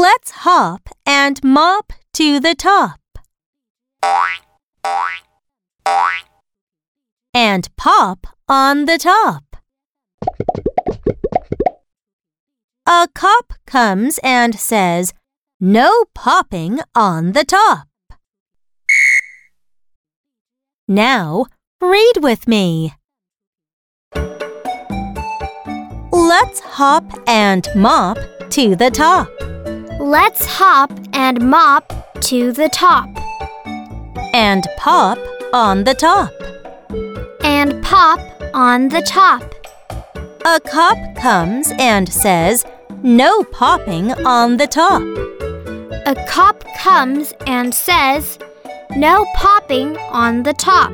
Let's hop and mop to the top. And pop on the top. A cop comes and says, No popping on the top. Now, read with me. Let's hop and mop to the top. Let's hop and mop to the top. And pop on the top. And pop on the top. A cop comes and says, No popping on the top. A cop comes and says, No popping on the top.